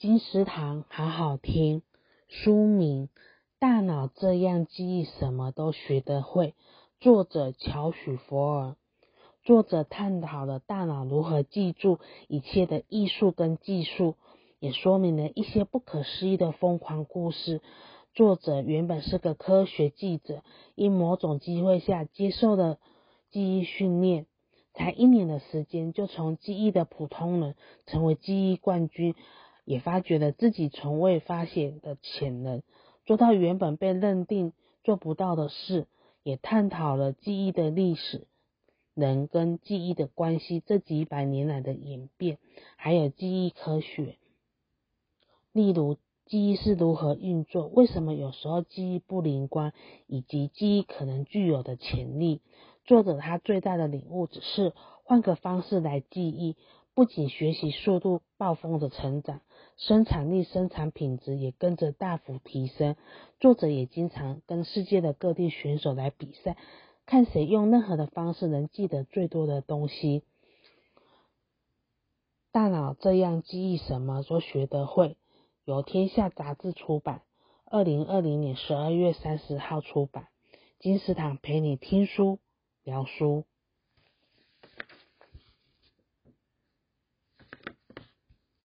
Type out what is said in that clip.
金石堂好好听。书名：大脑这样记忆，什么都学得会。作者：乔许·佛尔。作者探讨了大脑如何记住一切的艺术跟技术，也说明了一些不可思议的疯狂故事。作者原本是个科学记者，因某种机会下接受了记忆训练，才一年的时间就从记忆的普通人成为记忆冠军，也发掘了自己从未发现的潜能，做到原本被认定做不到的事，也探讨了记忆的历史。人跟记忆的关系，这几百年来的演变，还有记忆科学，例如记忆是如何运作，为什么有时候记忆不灵光，以及记忆可能具有的潜力。作者他最大的领悟只是换个方式来记忆，不仅学习速度暴风的成长，生产力、生产品质也跟着大幅提升。作者也经常跟世界的各地选手来比赛。看谁用任何的方式能记得最多的东西。大脑这样记忆，什么都学得会。由天下杂志出版，二零二零年十二月三十号出版。金石堂陪你听书聊书。